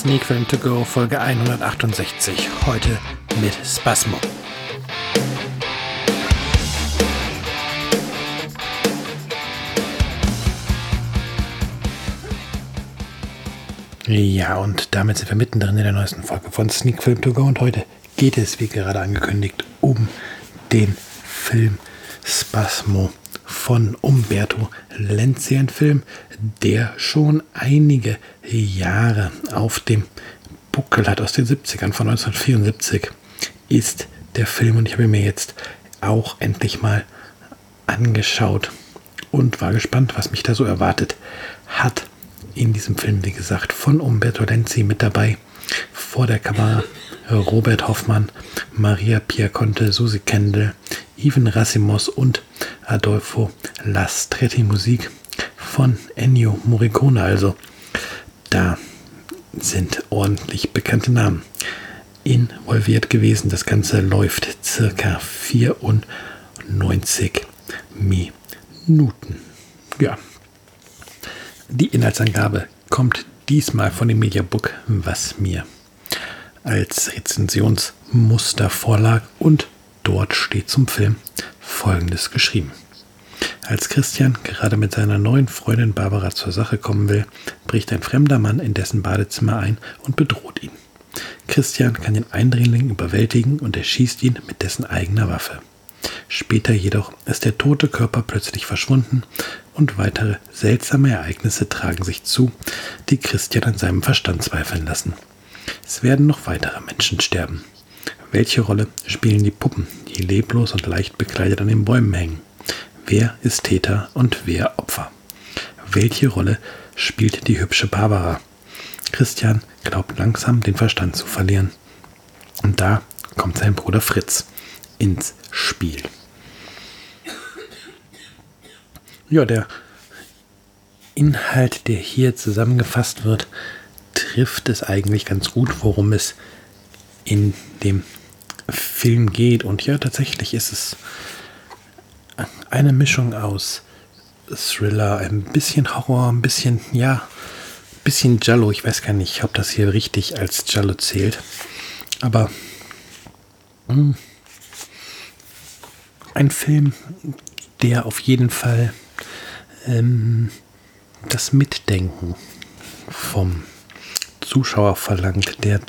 Sneak Film To Go Folge 168. Heute mit Spasmo. Ja, und damit sind wir mittendrin in der neuesten Folge von Sneak Film To Go und heute geht es, wie gerade angekündigt, um den Film Spasmo von Umberto Lenzi, ein Film, der schon einige Jahre auf dem Buckel hat, aus den 70ern von 1974, ist der Film und ich habe ihn mir jetzt auch endlich mal angeschaut und war gespannt, was mich da so erwartet hat. In diesem Film, wie gesagt, von Umberto Lenzi mit dabei. Vor der Kamera Robert Hoffmann, Maria Piaconte, Susi Kendall, Ivan Rassimos und Adolfo Lastretti Musik von Ennio Morricone. Also da sind ordentlich bekannte Namen involviert gewesen. Das Ganze läuft circa 94 Minuten. Ja. Die Inhaltsangabe kommt diesmal von dem Mediabook, was mir als Rezensionsmuster vorlag und dort steht zum Film Folgendes geschrieben. Als Christian gerade mit seiner neuen Freundin Barbara zur Sache kommen will, bricht ein fremder Mann in dessen Badezimmer ein und bedroht ihn. Christian kann den Eindringling überwältigen und erschießt ihn mit dessen eigener Waffe. Später jedoch ist der tote Körper plötzlich verschwunden und weitere seltsame Ereignisse tragen sich zu, die Christian an seinem Verstand zweifeln lassen. Es werden noch weitere Menschen sterben. Welche Rolle spielen die Puppen, die leblos und leicht bekleidet an den Bäumen hängen? Wer ist Täter und wer Opfer? Welche Rolle spielt die hübsche Barbara? Christian glaubt langsam den Verstand zu verlieren. Und da kommt sein Bruder Fritz ins Spiel. Ja, der Inhalt, der hier zusammengefasst wird, trifft es eigentlich ganz gut, worum es in dem Film geht. Und ja, tatsächlich ist es eine Mischung aus Thriller, ein bisschen Horror, ein bisschen, ja, ein bisschen Jallo. Ich weiß gar nicht, ob das hier richtig als Jallo zählt. Aber mh, hm, ein Film, der auf jeden Fall ähm, das Mitdenken vom Zuschauer verlangt, der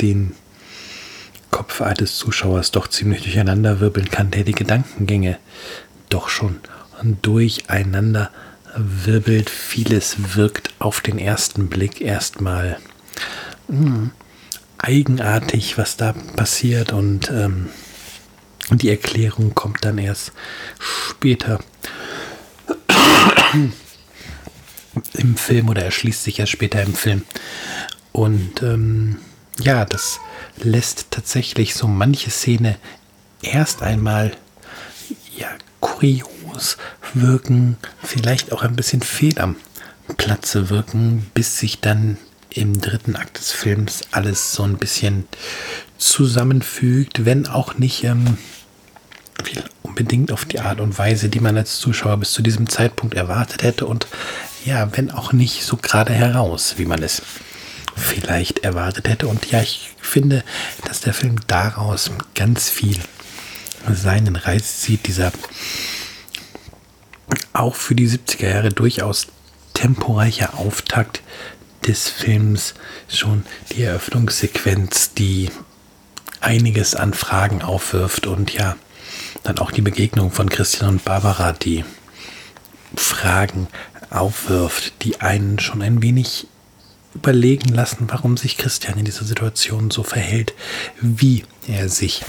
den Kopf eines Zuschauers doch ziemlich durcheinander wirbeln kann, der die Gedankengänge doch schon durcheinander wirbelt. Vieles wirkt auf den ersten Blick erstmal hm, eigenartig, was da passiert und ähm, die Erklärung kommt dann erst später im Film oder erschließt sich erst später im Film. Und ähm, ja, das lässt tatsächlich so manche Szene erst einmal ja, kurios wirken, vielleicht auch ein bisschen fehl am Platze wirken, bis sich dann im dritten Akt des Films alles so ein bisschen zusammenfügt, wenn auch nicht ähm, unbedingt auf die Art und Weise, die man als Zuschauer bis zu diesem Zeitpunkt erwartet hätte und ja, wenn auch nicht so gerade heraus, wie man es vielleicht erwartet hätte. Und ja, ich finde, dass der Film daraus ganz viel seinen Reiz zieht. Dieser auch für die 70er Jahre durchaus temporeiche Auftakt des Films, schon die Eröffnungssequenz, die einiges an Fragen aufwirft und ja, dann auch die Begegnung von Christian und Barbara, die Fragen aufwirft, die einen schon ein wenig überlegen lassen, warum sich Christian in dieser Situation so verhält, wie er sich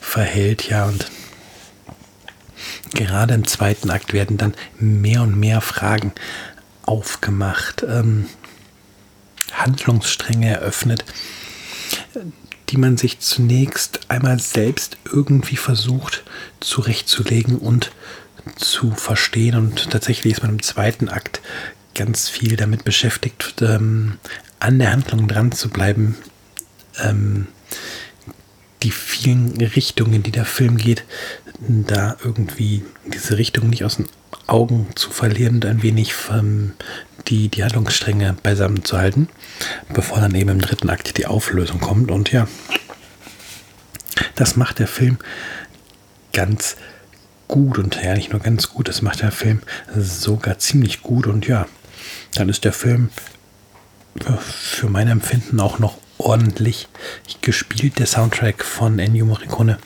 verhält. Ja, und gerade im zweiten Akt werden dann mehr und mehr Fragen aufgemacht, ähm, Handlungsstränge eröffnet, die man sich zunächst einmal selbst irgendwie versucht zurechtzulegen und zu verstehen. Und tatsächlich ist man im zweiten Akt ganz viel damit beschäftigt, ähm, an der Handlung dran zu bleiben, ähm, die vielen Richtungen, die der Film geht, da irgendwie diese Richtung nicht aus den Augen zu verlieren und ein wenig ähm, die, die Handlungsstränge beisammen zu halten, bevor dann eben im dritten Akt die Auflösung kommt. Und ja, das macht der Film ganz gut und ja, nicht nur ganz gut, das macht der Film sogar ziemlich gut und ja, dann ist der Film für mein Empfinden auch noch ordentlich gespielt. Der Soundtrack von Ennio Morricone,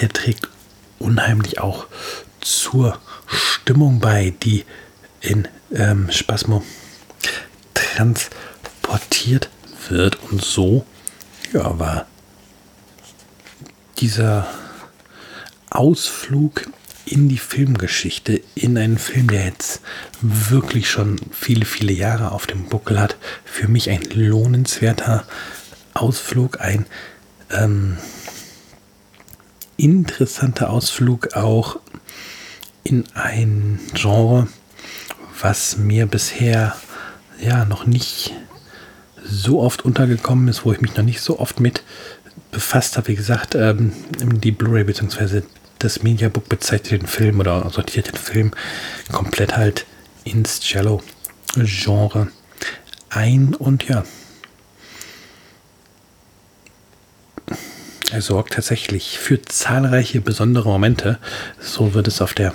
der trägt unheimlich auch zur Stimmung bei, die in ähm, Spasmo transportiert wird. Und so ja, war dieser Ausflug in die Filmgeschichte, in einen Film, der jetzt wirklich schon viele, viele Jahre auf dem Buckel hat, für mich ein lohnenswerter Ausflug, ein ähm, interessanter Ausflug auch in ein Genre, was mir bisher ja noch nicht so oft untergekommen ist, wo ich mich noch nicht so oft mit befasst habe. Wie gesagt, ähm, die Blu-ray bzw. das Mediabook bezeichnet den Film oder sortiert den Film komplett halt ins Cello-Genre ein und ja, Er sorgt tatsächlich für zahlreiche besondere Momente. So wird es auf der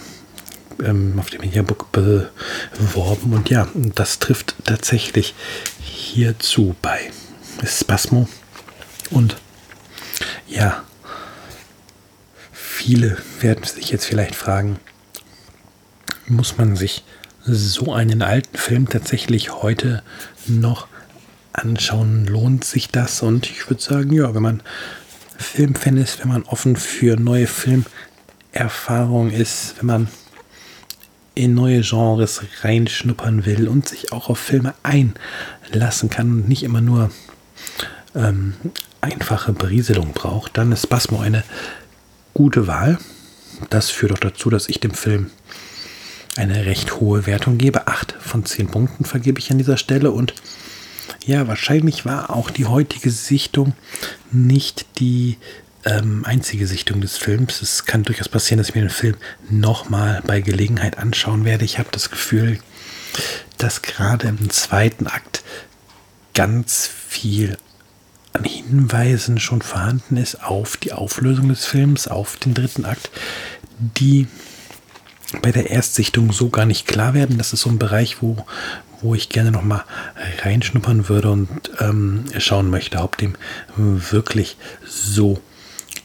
ähm, auf dem Mediabook beworben. Und ja, das trifft tatsächlich hierzu bei Spasmo. Und ja, viele werden sich jetzt vielleicht fragen, muss man sich so einen alten Film tatsächlich heute noch anschauen? Lohnt sich das? Und ich würde sagen, ja, wenn man Filmfan ist, wenn man offen für neue Filmerfahrungen ist, wenn man in neue Genres reinschnuppern will und sich auch auf Filme einlassen kann und nicht immer nur ähm, einfache Berieselung braucht, dann ist Basmo eine gute Wahl. Das führt auch dazu, dass ich dem Film eine recht hohe Wertung gebe. Acht von zehn Punkten vergebe ich an dieser Stelle und ja, wahrscheinlich war auch die heutige Sichtung nicht die ähm, einzige Sichtung des Films. Es kann durchaus passieren, dass ich mir den Film nochmal bei Gelegenheit anschauen werde. Ich habe das Gefühl, dass gerade im zweiten Akt ganz viel an Hinweisen schon vorhanden ist auf die Auflösung des Films, auf den dritten Akt, die bei der Erstsichtung so gar nicht klar werden. Das ist so ein Bereich, wo, wo ich gerne noch mal reinschnuppern würde und ähm, schauen möchte, ob dem wirklich so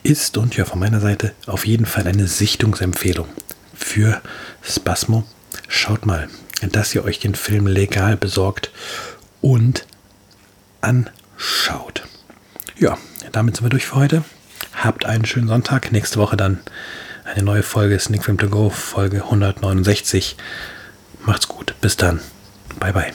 ist. Und ja, von meiner Seite auf jeden Fall eine Sichtungsempfehlung für Spasmo. Schaut mal, dass ihr euch den Film legal besorgt und anschaut. Ja, damit sind wir durch für heute. Habt einen schönen Sonntag. Nächste Woche dann eine neue Folge Sneak Film to Go, Folge 169. Macht's gut. Bis dann. Bye bye.